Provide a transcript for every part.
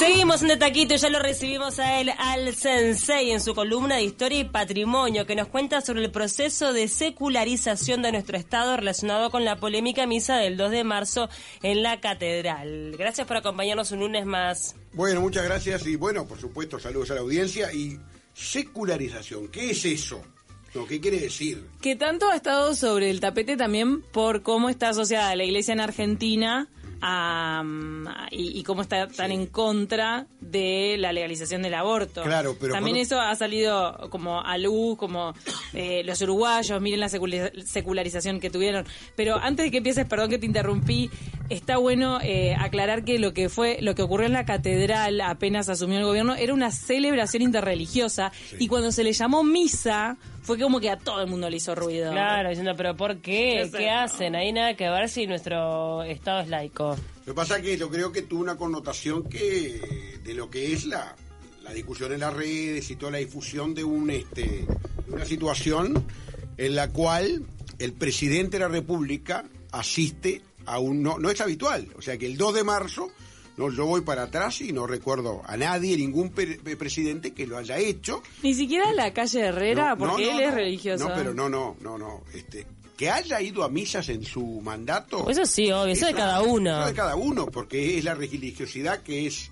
Seguimos en De Taquito, ya lo recibimos a él, al Sensei, en su columna de Historia y Patrimonio, que nos cuenta sobre el proceso de secularización de nuestro Estado relacionado con la polémica misa del 2 de marzo en la Catedral. Gracias por acompañarnos un lunes más. Bueno, muchas gracias y bueno, por supuesto, saludos a la audiencia y secularización, ¿qué es eso? ¿Qué quiere decir? Que tanto ha estado sobre el tapete también por cómo está asociada la iglesia en Argentina y, cómo está tan en contra de la legalización del aborto. Claro, pero también eso ha salido como a luz, como eh, los uruguayos, miren la secularización que tuvieron. Pero antes de que empieces, perdón que te interrumpí, está bueno eh, aclarar que lo que fue, lo que ocurrió en la catedral apenas asumió el gobierno era una celebración interreligiosa y cuando se le llamó misa fue como que a todo el mundo le hizo ruido. Claro, diciendo, pero ¿por qué? ¿Qué hacen? Ahí nada que ver si nuestro Estado es laico. Lo que pasa es que yo creo que tuvo una connotación que de lo que es la, discusión en las redes y toda la difusión de un este una situación en la cual el presidente de la República asiste a un no, no es habitual, o sea que el 2 de marzo no, yo voy para atrás y no recuerdo a nadie, ningún presidente que lo haya hecho. Ni siquiera la calle Herrera, porque él es religioso. No, pero no, no, no, no. Este, que haya ido a misas en su mandato. Eso sí, obvio, eso de cada uno. Eso de cada uno, porque es la religiosidad que es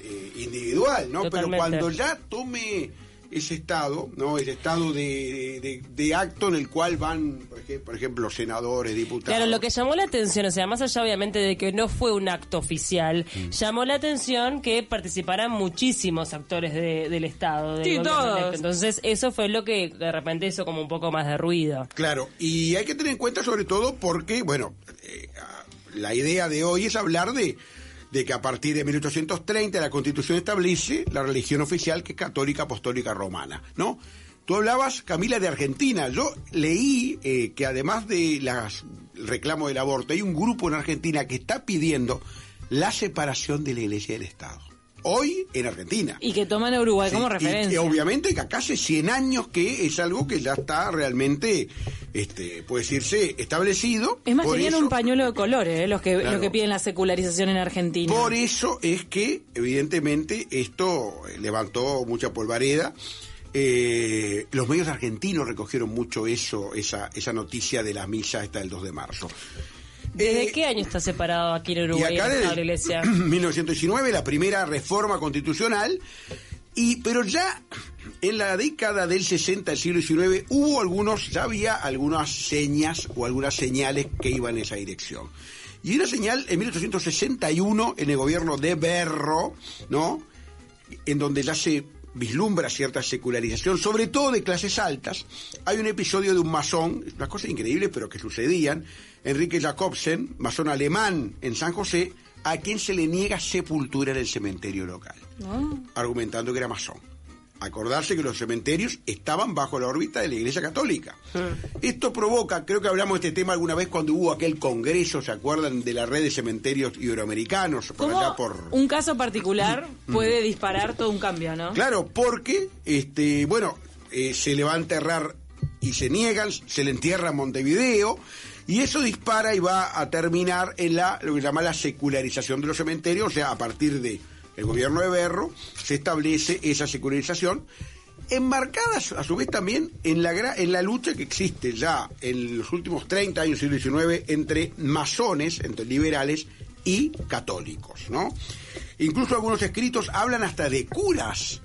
eh, individual, ¿no? Pero cuando ya tome ese estado, ¿no? Ese estado de, de, acto en el cual van, por ejemplo, senadores, diputados. Claro, lo que llamó la atención, o sea, más allá obviamente de que no fue un acto oficial, mm. llamó la atención que participaran muchísimos actores del Estado. sí, todos. Entonces, eso fue lo que de repente hizo como un poco más de ruido. Claro, y hay que tener en cuenta sobre todo porque, bueno, eh, la idea de hoy es hablar de de que a partir de 1830 la Constitución establece la religión oficial que es católica apostólica romana, ¿no? Tú hablabas, Camila, de Argentina. Yo leí eh, que además de las reclamo del aborto, hay un grupo en Argentina que está pidiendo la separación de la Iglesia y del Estado hoy en Argentina. Y que toman a Uruguay como referencia. Y, obviamente que acá hace 100 años que es algo que ya está realmente, este, puede decirse, establecido. Es más, tenían un pañuelo de colores, ¿eh? los, que, los que piden la secularización en Argentina. Por eso es que, evidentemente, esto levantó mucha polvareda. Eh, los medios argentinos recogieron mucho eso, esa, esa noticia de la misa esta del 2 de marzo. ¿Desde eh, qué año está separado aquí en Uruguay la iglesia? 1919, la primera reforma constitucional. Y, pero ya en la década del 60 del siglo XIX hubo algunos, ya había algunas señas o algunas señales que iban en esa dirección. Y una señal en 1861 en el gobierno de Berro, ¿no? En donde ya se vislumbra cierta secularización, sobre todo de clases altas. Hay un episodio de un masón, unas cosas increíbles pero que sucedían, Enrique Jacobsen, masón alemán en San José, a quien se le niega sepultura en el cementerio local, ah. argumentando que era masón. Acordarse que los cementerios estaban bajo la órbita de la Iglesia Católica. Esto provoca, creo que hablamos de este tema alguna vez cuando hubo aquel congreso, ¿se acuerdan? De la red de cementerios iberoamericanos. Por por... un caso particular mm. puede disparar todo un cambio, no? Claro, porque, este, bueno, eh, se le va a enterrar y se niegan, se le entierra a Montevideo, y eso dispara y va a terminar en la, lo que se llama la secularización de los cementerios, o sea, a partir de gobierno de Berro se establece esa secularización, enmarcada a su vez también en la, en la lucha que existe ya en los últimos 30 años del siglo XIX entre masones, entre liberales y católicos, ¿no? Incluso algunos escritos hablan hasta de curas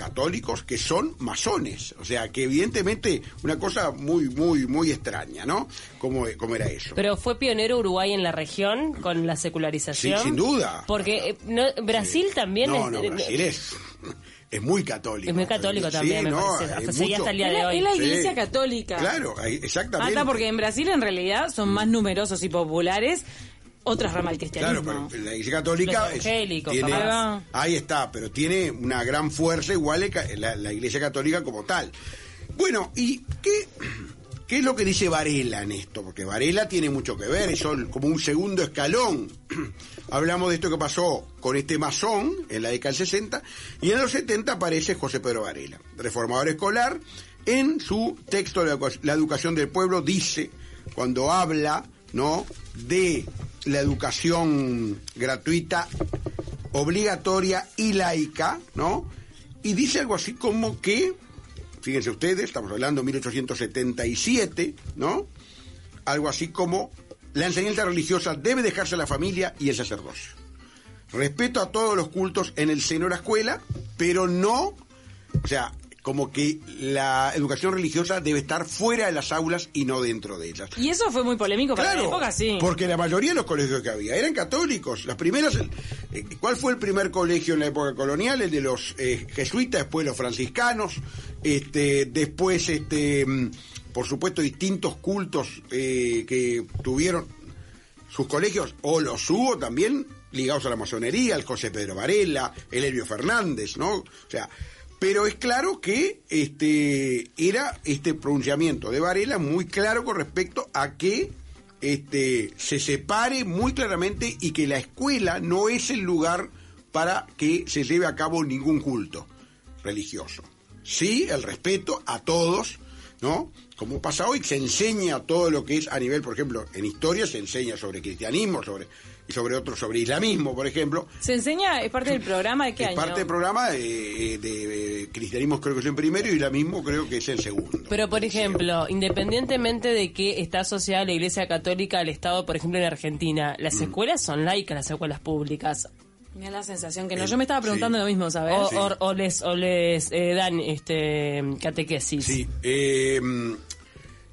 católicos que son masones. O sea, que evidentemente una cosa muy, muy, muy extraña, ¿no? Como, como era eso. Pero fue pionero Uruguay en la región con la secularización. Sí, sin duda. Porque eh, Brasil también no, No, Brasil es es muy católico. Es muy católico también, me parece. Hasta, el día de hoy. Es la iglesia católica. Claro, exactamente. Hasta porque en Brasil en realidad son más numerosos y populares otras ramas del cristianismo. Claro, pero la Iglesia Católica tiene, ahí está, pero tiene una gran fuerza igual la, la Iglesia Católica como tal. Bueno, ¿y qué, qué es lo que dice Varela en esto? Porque Varela tiene mucho que ver, es como un segundo escalón. Hablamos de esto que pasó con este masón en la década del 60 y en los 70 aparece José Pedro Varela, reformador escolar. En su texto La educación del pueblo dice, cuando habla ¿no? de la educación gratuita obligatoria y laica, ¿no? Y dice algo así como que, fíjense ustedes, estamos hablando de 1877, ¿no? Algo así como la enseñanza religiosa debe dejarse a la familia y el sacerdocio. Respeto a todos los cultos en el seno de la escuela, pero no, o sea, como que la educación religiosa debe estar fuera de las aulas y no dentro de ellas. Y eso fue muy polémico para la época, sí. porque la mayoría de los colegios que había eran católicos. Las primeras, eh, ¿cuál fue el primer colegio en la época colonial? El de los eh, jesuitas, después los franciscanos, este, después, este, mm, por supuesto, distintos cultos eh, que tuvieron sus colegios, o los hubo también ligados a la masonería, el José Pedro Varela, el Elvio Fernández, ¿no? O sea, pero es claro que este era este pronunciamiento de Varela muy claro con respecto a que este se separe muy claramente y que la escuela no es el lugar para que se lleve a cabo ningún culto religioso. Sí, el respeto a todos, ¿no? Como pasa hoy, se enseña todo lo que es a nivel, por ejemplo, en historia se enseña sobre cristianismo, sobre y sobre otros, sobre islamismo, por ejemplo. Se enseña, es parte del programa de qué es año. parte del programa de, de- de cristianismo creo que es en primero y islamismo creo que es en segundo. Pero, por ejemplo, independientemente de que está asociada la Iglesia Católica al Estado, por ejemplo, en Argentina, las Mm. escuelas son laicas, las escuelas públicas. Me da la sensación que no. Eh, Yo me estaba preguntando sí. lo mismo, ¿sabes? O, Sí. o- o les, o les eh, dan este, catequesis. Sí, eh,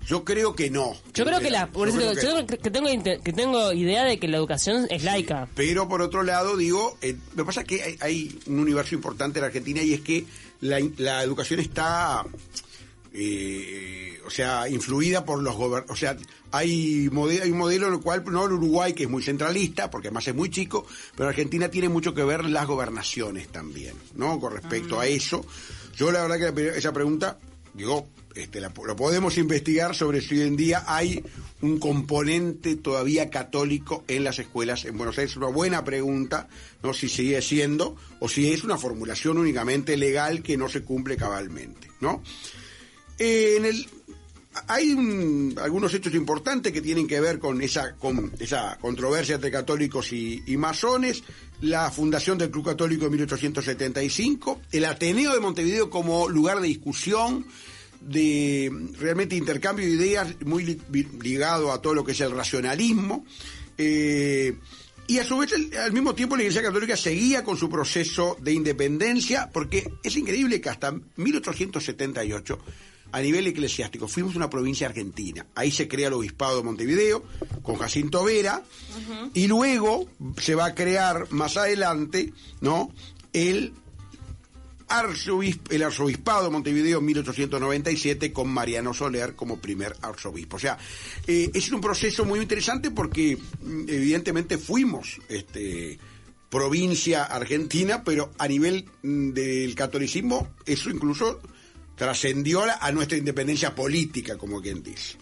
yo creo que no. Yo creo que la, por Yo eso creo que yo tengo, que tengo idea de que la educación es laica. Pero por otro lado, digo, eh, lo que pasa es que hay, hay un universo importante en Argentina y es que la, la educación está, eh, o sea, influida por los gobernantes. O sea, hay, mode- hay un modelo en el cual, no el Uruguay, que es muy centralista, porque además es muy chico, pero Argentina tiene mucho que ver las gobernaciones también, ¿no? Con respecto a eso. Yo la verdad que la esa pregunta, digo, este, lo podemos investigar sobre si hoy en día hay un componente todavía católico en las escuelas en Buenos Aires. Es una buena pregunta, no si sigue siendo o si es una formulación únicamente legal que no se cumple cabalmente, ¿no? Eh, en el hay un- algunos hechos importantes que tienen que ver con esa con esa controversia entre católicos y, y masones, la fundación del Club Católico en 1875, el Ateneo de Montevideo como lugar de discusión, de realmente intercambio de ideas muy li- ligado a todo lo que es el racionalismo. eh, y a su vez, el- al mismo tiempo, la Iglesia Católica seguía con su proceso de independencia, porque es increíble que hasta 1878, a nivel eclesiástico, fuimos una provincia argentina. Ahí se crea el Obispado de Montevideo, con Jacinto Vera, y luego se va a crear más adelante, ¿no? El arzobispo, el arzobispado de Montevideo en 1897 con Mariano Soler como primer arzobispo. O sea, eh, es un proceso muy interesante porque mm, evidentemente fuimos este, provincia argentina, pero a nivel mm, del catolicismo eso incluso trascendió a, nuestra independencia política, como quien dice.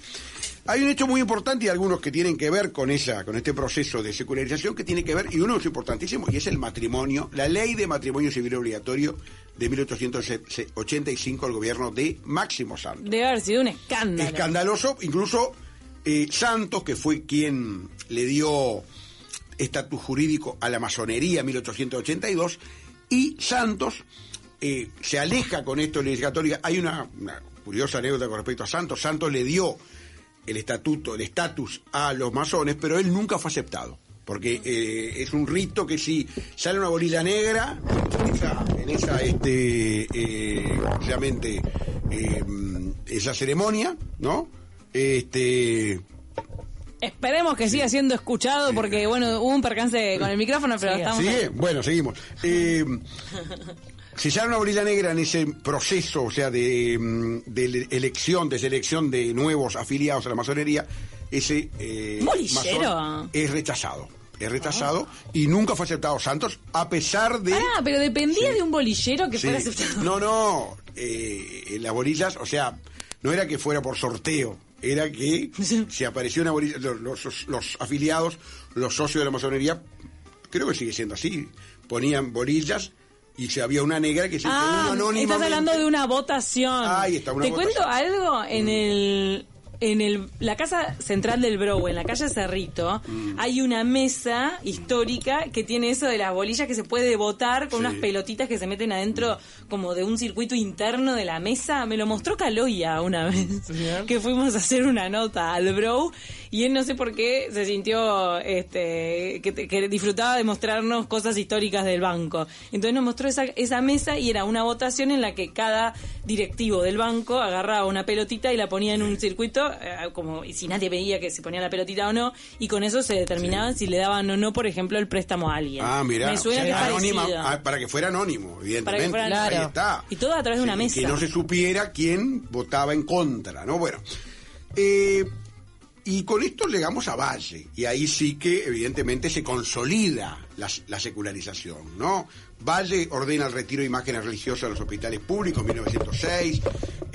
Hay un hecho muy importante y algunos que tienen que ver con esa, con este proceso de secularización que tiene que ver, y uno es importantísimo, y es el matrimonio, la ley de matrimonio civil obligatorio de 1885 al gobierno de Máximo Santos. Debe haber sido un escándalo. Escandaloso, incluso eh, Santos, que fue quien le dio estatus jurídico a la masonería en 1882, y Santos eh, se aleja con esto de la Iglesia Católica. Hay una, una curiosa anécdota con respecto a Santos. Santos le dio el estatuto, el estatus a los masones, pero él nunca fue aceptado. Porque eh, es un rito que si sale una bolilla negra en esa, en esa este, eh, obviamente, eh, esa ceremonia, ¿no? Este, Esperemos que siga siendo escuchado porque, bueno, hubo un percance con el micrófono, pero estamos... ¿Sigue? Bueno, seguimos. Eh, si sale una bolilla negra en ese proceso, o sea, de, mm, de elección, de selección de nuevos afiliados a la masonería, ese eh, Bolillero. masón es rechazado. Es rechazado y nunca fue aceptado Santos, a pesar de... Ah, pero dependía de un bolillero que Sí. fuera aceptado. No, no. eh, las bolillas, o sea, no era que fuera por sorteo, era que si apareció una bolilla, los, los- los afiliados, los socios de la masonería, creo que sigue siendo así, ponían bolillas y si había una negra que se Ah, estás hablando de una votación. Ahí está, una Te votación. cuento algo, en el en el, la casa central del Brow, en la calle Cerrito, Mm. hay una mesa histórica que tiene eso de las bolillas que se puede botar con Sí. unas pelotitas que se meten adentro como de un circuito interno de la mesa. Me lo mostró Caloya una vez, que fuimos a hacer una nota al Brow y él no sé por qué se sintió este que, que disfrutaba de mostrarnos cosas históricas del banco. Entonces nos mostró esa, esa mesa y era una votación en la que cada directivo del banco agarraba una pelotita y la ponía en un circuito, eh, como y si nadie veía que se ponía la pelotita o no, y con eso se determinaban si le daban o no, por ejemplo, el préstamo a alguien. Ah, mira. Me suena que es anónima, parecido. ah, para que fuera anónimo, evidentemente. Para que fuera- Ahí Claro. está. Y todo a través de una mesa. Que no se supiera quién votaba en contra, ¿no? Bueno. eh, y con esto llegamos a Valle, y ahí sí que evidentemente se consolida la, la secularización, ¿no? Valle ordena el retiro de imágenes religiosas de los hospitales públicos en 1906,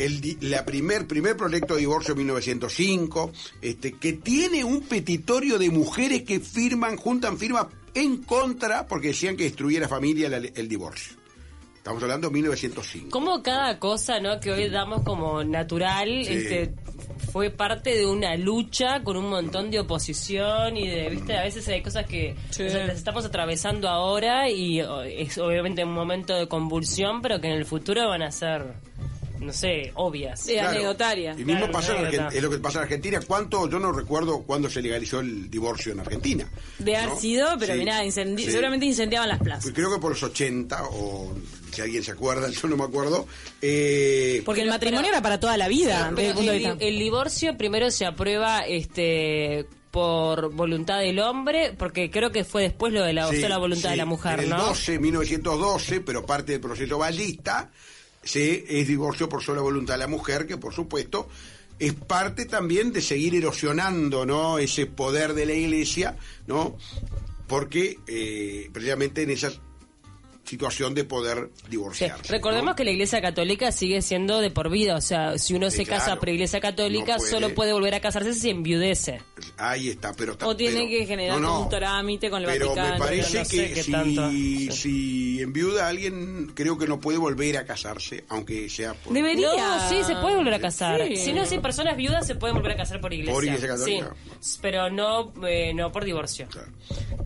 el, di- la primer, primer proyecto de divorcio en 1905, este, que tiene un petitorio de mujeres que firman, juntan firmas en contra porque decían que destruía la familia la- el divorcio. Estamos hablando de 1905. Como cada cosa, ¿no? Que hoy damos como natural, Sí. este fue parte de una lucha con un montón de oposición y de, viste, a veces hay cosas que Sí. o sea, las estamos atravesando ahora y o, es obviamente un momento de convulsión, pero que en el futuro van a ser, no sé, obvias. Sí, anecdotaria. Y mismo Claro, pasa en es lo que pasa en Argentina. ¿Cuánto? Yo no recuerdo cuándo se legalizó el divorcio en Argentina. De haber ¿no? sido, pero Sí, mirá, incendi- sí. seguramente incendiaban las plazas. Pues creo que por los 80, o si alguien se acuerda, yo no me acuerdo. Eh, Porque el matrimonio pero- era para toda la vida, Pero el punto de el, vista. di- el divorcio primero se aprueba este por voluntad del hombre, porque creo que fue después lo de la, sí, sola voluntad sí, de la mujer, en el ¿no? 12, 1912, pero parte del proceso ballista, se, es divorcio por sola voluntad de la mujer, que por supuesto es parte también de seguir erosionando ¿no? ese poder de la iglesia, ¿no? porque eh, precisamente en esa situación de poder Sí. divorciarse. Recordemos ¿no? que la Iglesia Católica sigue siendo de por vida, o sea, si uno Sí, se casa claro. por Iglesia Católica, No puede. solo puede volver a casarse si enviudece. Ahí está, pero... ta- O tiene pero- que generar no, un trámite con el pero Vaticano, me parece que qué si, tanto, sí. si enviuda a alguien, creo que no puede volver a casarse, aunque sea por... Debería. No, sí, se puede volver a casar. Sí. Si no, si personas viudas se pueden volver a casar por Iglesia. ¿Por Iglesia Católica? Sí, pero no, eh, no por divorcio. Claro.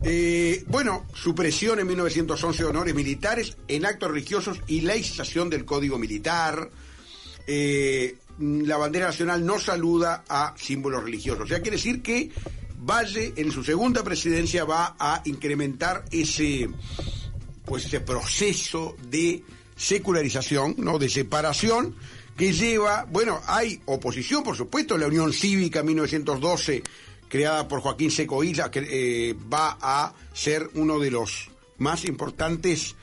Eh, bueno, supresión en 1911 de honores militares en actos religiosos y laicización del Código Militar. Eh, la bandera nacional no saluda a símbolos religiosos. O sea, quiere decir que Valle en su segunda presidencia va a incrementar ese pues ese proceso de secularización, ¿no? de separación que lleva, bueno, hay oposición, por supuesto, la Unión Cívica 1912 creada por Joaquín Seco Isla, que eh, va a ser uno de los más importantes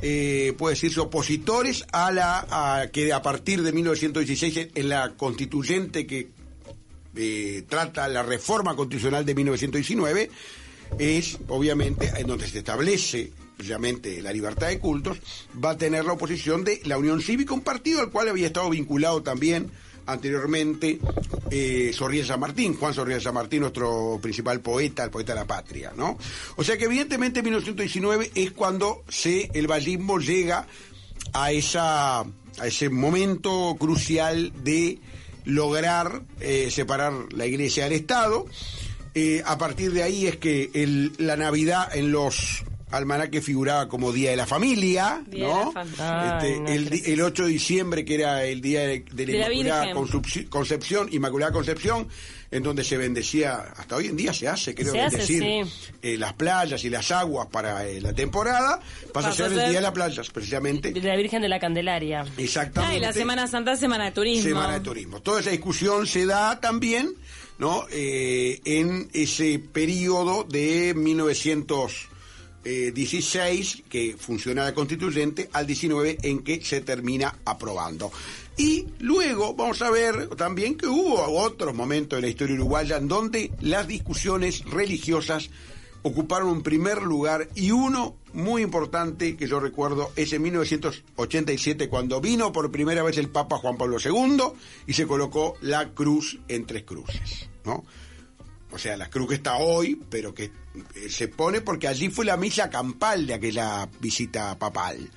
eh, puede decirse opositores a la que a partir de 1916 en la constituyente que eh, trata la reforma constitucional de 1919 es obviamente en donde se establece precisamente la libertad de cultos va a tener la oposición de la Unión Cívica un partido al cual había estado vinculado también anteriormente eh, Sorría San Martín, Juan Sorría San Martín, nuestro principal poeta, el poeta de la patria, ¿no? O sea que evidentemente en 1919 es cuando se, el vallismo llega a esa a ese momento crucial de lograr eh, separar la iglesia del Estado. Eh, a partir de ahí es que la Navidad en los almanaques figuraba como Día de la Familia, Día de ¿no? la familia. Este, Ay, no, el, el 8 de diciembre, que era el Día de, de la De Inmaculada Concepción, Inmaculada Concepción, en donde se bendecía, hasta hoy en día se hace, creo, Se hace, bendecir sí. eh, las playas y las aguas para eh, la temporada, pasa a ser el Día de las Playas, precisamente. De la Virgen de la Candelaria. Exactamente. Ah, y la Semana Santa, Semana de Turismo. Semana de Turismo. Toda esa discusión se da también, ¿no? Eh, en ese periodo de 1916 que funciona la constituyente al 19 en que se termina aprobando. Y luego vamos a ver también que hubo otros momentos de la historia uruguaya en donde las discusiones religiosas ocuparon un primer lugar y uno muy importante que yo recuerdo es en 1987 cuando vino por primera vez el Papa Juan Pablo II y se colocó la cruz en tres cruces, ¿no? O sea, la cruz que está hoy, pero que eh, se pone porque allí fue la misa campal de aquella visita papal.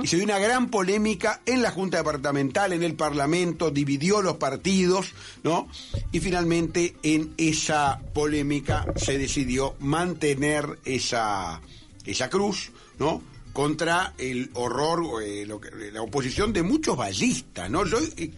Y se dio una gran polémica en la Junta Departamental, en el Parlamento, dividió los partidos, ¿no? Y finalmente en esa polémica se decidió mantener esa, esa cruz, ¿no? contra el horror, eh, lo que- la oposición de muchos ballistas, ¿no? Yo he,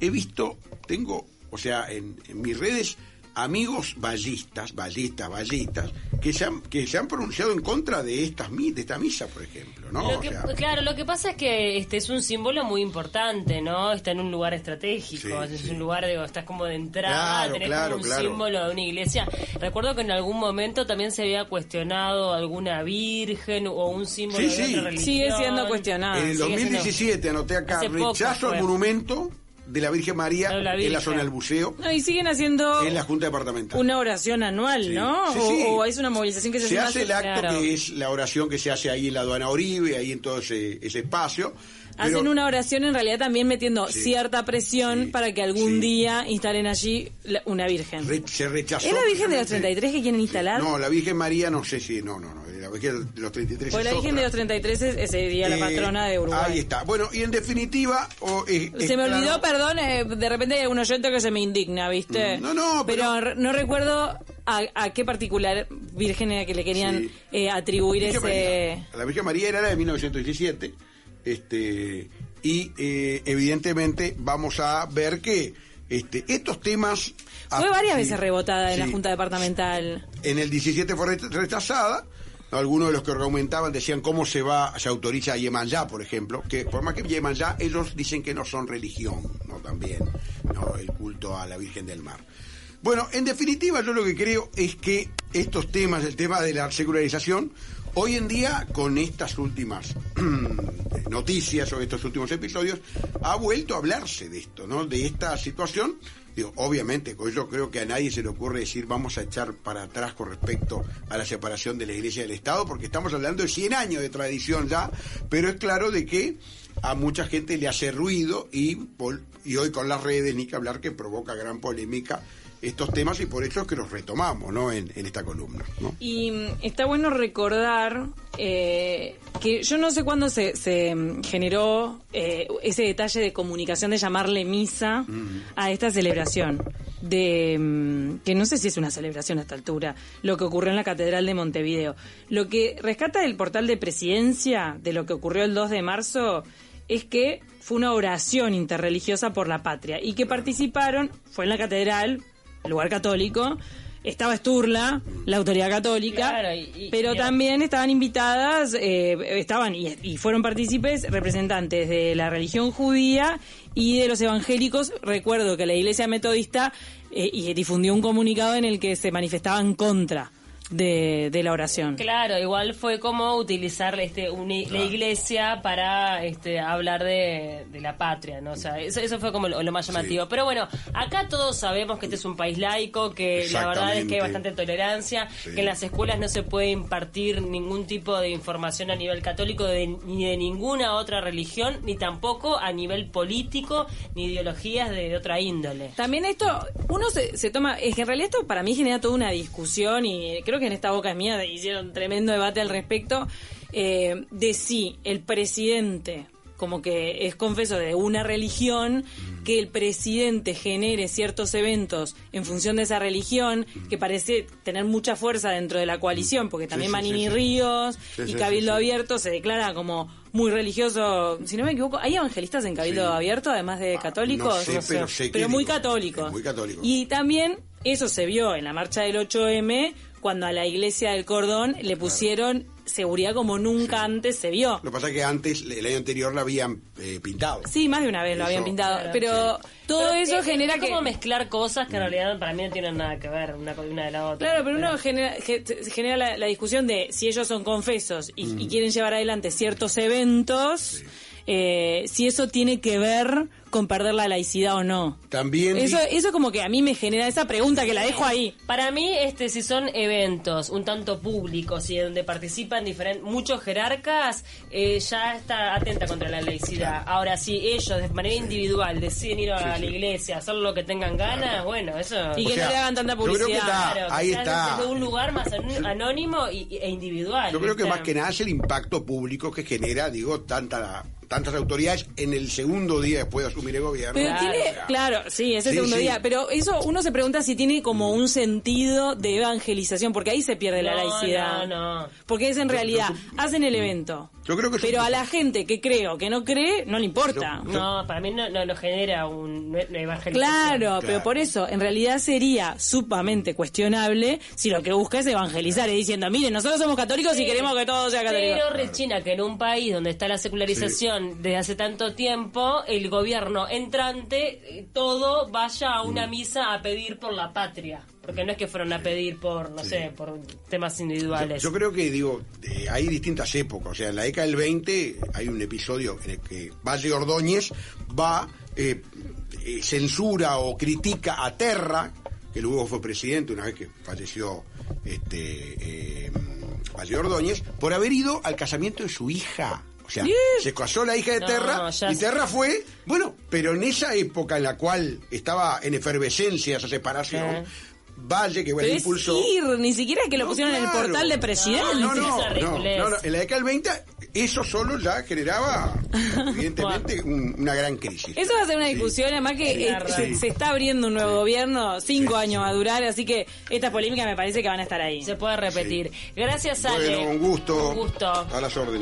he visto, tengo, o sea, en, en mis redes, amigos ballistas, ballistas, ballistas, que se han, que se han pronunciado en contra de estas mi- de esta misa, por ejemplo, ¿no? Lo O que- sea, claro, lo que pasa es que este es un símbolo muy importante, ¿no? Está en un lugar estratégico, Sí, es sí. un lugar, digo, estás como de entrada, Claro, tenés claro, como un claro. símbolo de una iglesia. Recuerdo que en algún momento también se había cuestionado alguna virgen o un símbolo Sí, de sí. otra religión. Sigue siendo cuestionado. en el sigue siendo- 2017 anoté acá, Hace poco rechazo al fue. monumento de la Virgen María en la zona del buceo, No, y siguen haciendo en la Junta Departamental. una oración anual, Sí. ¿no? Sí, o, sí. o es una movilización que se, se hace hace el acto claro. que es la oración que se hace ahí en la aduana Oribe, ahí en todo ese, ese espacio. Hacen una oración en realidad también metiendo Sí. cierta presión Sí. para que algún Sí. día instalen allí la- una virgen. Re- se rechazó. ¿Es la Virgen de los totalmente. 33 que quieren instalar? No, la Virgen María no sé si, no, no, no, la Virgen de los 33 Pues la Virgen otra. de los 33 es, ese día la Eh, patrona de Uruguay. Ahí está. Bueno, y en definitiva... o, eh, es Se me claro- olvidó, perdón, eh, de repente hay algún oyente que se me indigna, ¿viste? Mm, no, no, pero... pero- no recuerdo a, a qué particular virgen era que le querían eh, atribuir Virgen ese... María. La Virgen María era la de 1917. Este, y eh, evidentemente vamos a ver que este, estos temas... Fue varias veces rebotada en la. Junta Departamental. En el 17 fue re- rechazada. Algunos de los que argumentaban decían cómo se va, se autoriza a Yemanjá, por ejemplo, que por más que Yemanjá, ellos dicen que no son religión, no también, no el culto a la Virgen del Mar. Bueno, en definitiva, yo lo que creo es que estos temas, el tema de la secularización, hoy en día, con estas últimas noticias o estos últimos episodios, ha vuelto a hablarse de esto, ¿no? De esta situación. Digo, obviamente, yo creo que a nadie se le ocurre decir vamos a echar para atrás con respecto a la separación de la Iglesia del Estado, porque estamos hablando de 100 años de tradición ya, pero es claro de que a mucha gente le hace ruido y, y hoy con las redes, ni que hablar, que provoca gran polémica estos temas y por eso es que los retomamos ¿no? en, en esta columna. ¿no? Y mm, está bueno recordar eh, que yo no sé cuándo se, se mm, generó eh, ese detalle de comunicación de llamarle misa a esta celebración. De mm, que no sé si es una celebración a esta altura, lo que ocurrió en la Catedral de Montevideo. Lo que rescata del portal de presidencia de lo que ocurrió el 2 de marzo es que fue una oración interreligiosa por la patria y que participaron, fue en la catedral, lugar católico, estaba Sturla, la autoridad católica, Claro, y- y- pero también estaban invitadas, eh, estaban y, y fueron partícipes representantes de la religión judía y de los evangélicos. Recuerdo que la iglesia metodista eh, y difundió un comunicado en el que se manifestaban contra de, de la oración. Claro, igual fue como utilizar este uni- la iglesia para este hablar de, de la patria, ¿no? O sea, eso, eso fue como lo, lo más llamativo. Pero bueno, acá todos sabemos que este es un país laico, que la verdad es que hay bastante tolerancia, Sí. que en las escuelas no se puede impartir ningún tipo de información a nivel católico de- ni de ninguna otra religión, ni tampoco a nivel político, ni ideologías de, de otra índole. También esto, uno se, se toma, es que en realidad esto para mí genera toda una discusión y creo que en esta boca es mía hicieron tremendo debate al respecto eh, de si el presidente como que es confeso de una religión, que el presidente genere ciertos eventos en función de esa religión, que parece tener mucha fuerza dentro de la coalición, porque también sí, Manini sí. Ríos y Cabildo. Abierto se declara como muy religioso, si no me equivoco, ¿hay evangelistas en Cabildo. Abierto además de católicos? no sé, pero sé que muy digo, católicos. muy católicos. Y también eso se vio en la marcha del 8M cuando a la iglesia del cordón le pusieron seguridad como nunca antes se vio. Lo que pasa es que antes, el año anterior, la habían eh, pintado. Sí, más de una vez lo habían pintado, Claro. pero todo Pero eso es- genera es que... como mezclar cosas que en realidad para mí no tienen nada que ver una con una de la otra. Claro, pero uno genera, ge- genera la, la discusión de si ellos son confesos y, y quieren llevar adelante ciertos eventos, eh, si eso tiene que ver con perder la laicidad o no. También Eso, eso como que a mí me genera esa pregunta que la dejo ahí. Para mí, este, si son eventos un tanto públicos y donde participan diferen- muchos jerarcas, eh, ya está atenta contra la laicidad. Ahora, si ellos de manera individual deciden ir a la iglesia, hacer lo que tengan ganas, bueno, eso... Y O que sea, no le hagan tanta yo creo que publicidad. está- Claro, ahí está. desde un lugar más an- anónimo y- y- e individual. Yo creo que ¿viste? más que nada es el impacto público que genera, digo, tanta, tantas autoridades en el segundo día después de asumir el gobierno. Pero Claro. tiene, sí, ese Sí, segundo sí. día. Pero eso uno se pregunta si tiene como un sentido de evangelización, porque ahí se pierde la laicidad. no, no. Porque es en realidad, hacen el evento. Yo creo que Pero a la gente que cree o que no cree, no le importa. No, para mí no, no, no genera un, una evangelización. Claro, pero por eso, en realidad sería sumamente cuestionable si lo que busca es evangelizar y diciendo, miren, nosotros somos católicos y queremos que todo sea católico. Pero rechina que en un país donde está la secularización desde hace tanto tiempo, el gobierno entrante, eh, todo vaya a Mm. una misa a pedir por la patria. Porque no es que fueron a pedir por, no sé, por temas individuales. yo creo que, digo, eh, hay distintas épocas. O sea, en la década del 20 hay un episodio en el que Valle Ordóñez va, eh, censura o critica a Terra, que luego fue presidente una vez que falleció este eh, Valle Ordóñez, por haber ido al casamiento de su hija. Se casó la hija de No, Terra y sé. Terra fue, bueno, pero en esa época en la cual estaba en efervescencia esa separación, Valle, que bueno, Pero es impulsó... ir, ni siquiera es que lo No, pusieron en el portal de presidente. No, no, no, no, no. En la década del 20 eso solo ya generaba, evidentemente, un- una gran crisis. Eso va a ser una discusión, además que Sí. eh, se, Sí. se está abriendo un nuevo gobierno, cinco años va a durar, así que estas polémicas me parece que van a estar ahí. Se puede repetir. Gracias, Ale. Bueno, un gusto. Un gusto. A las órdenes.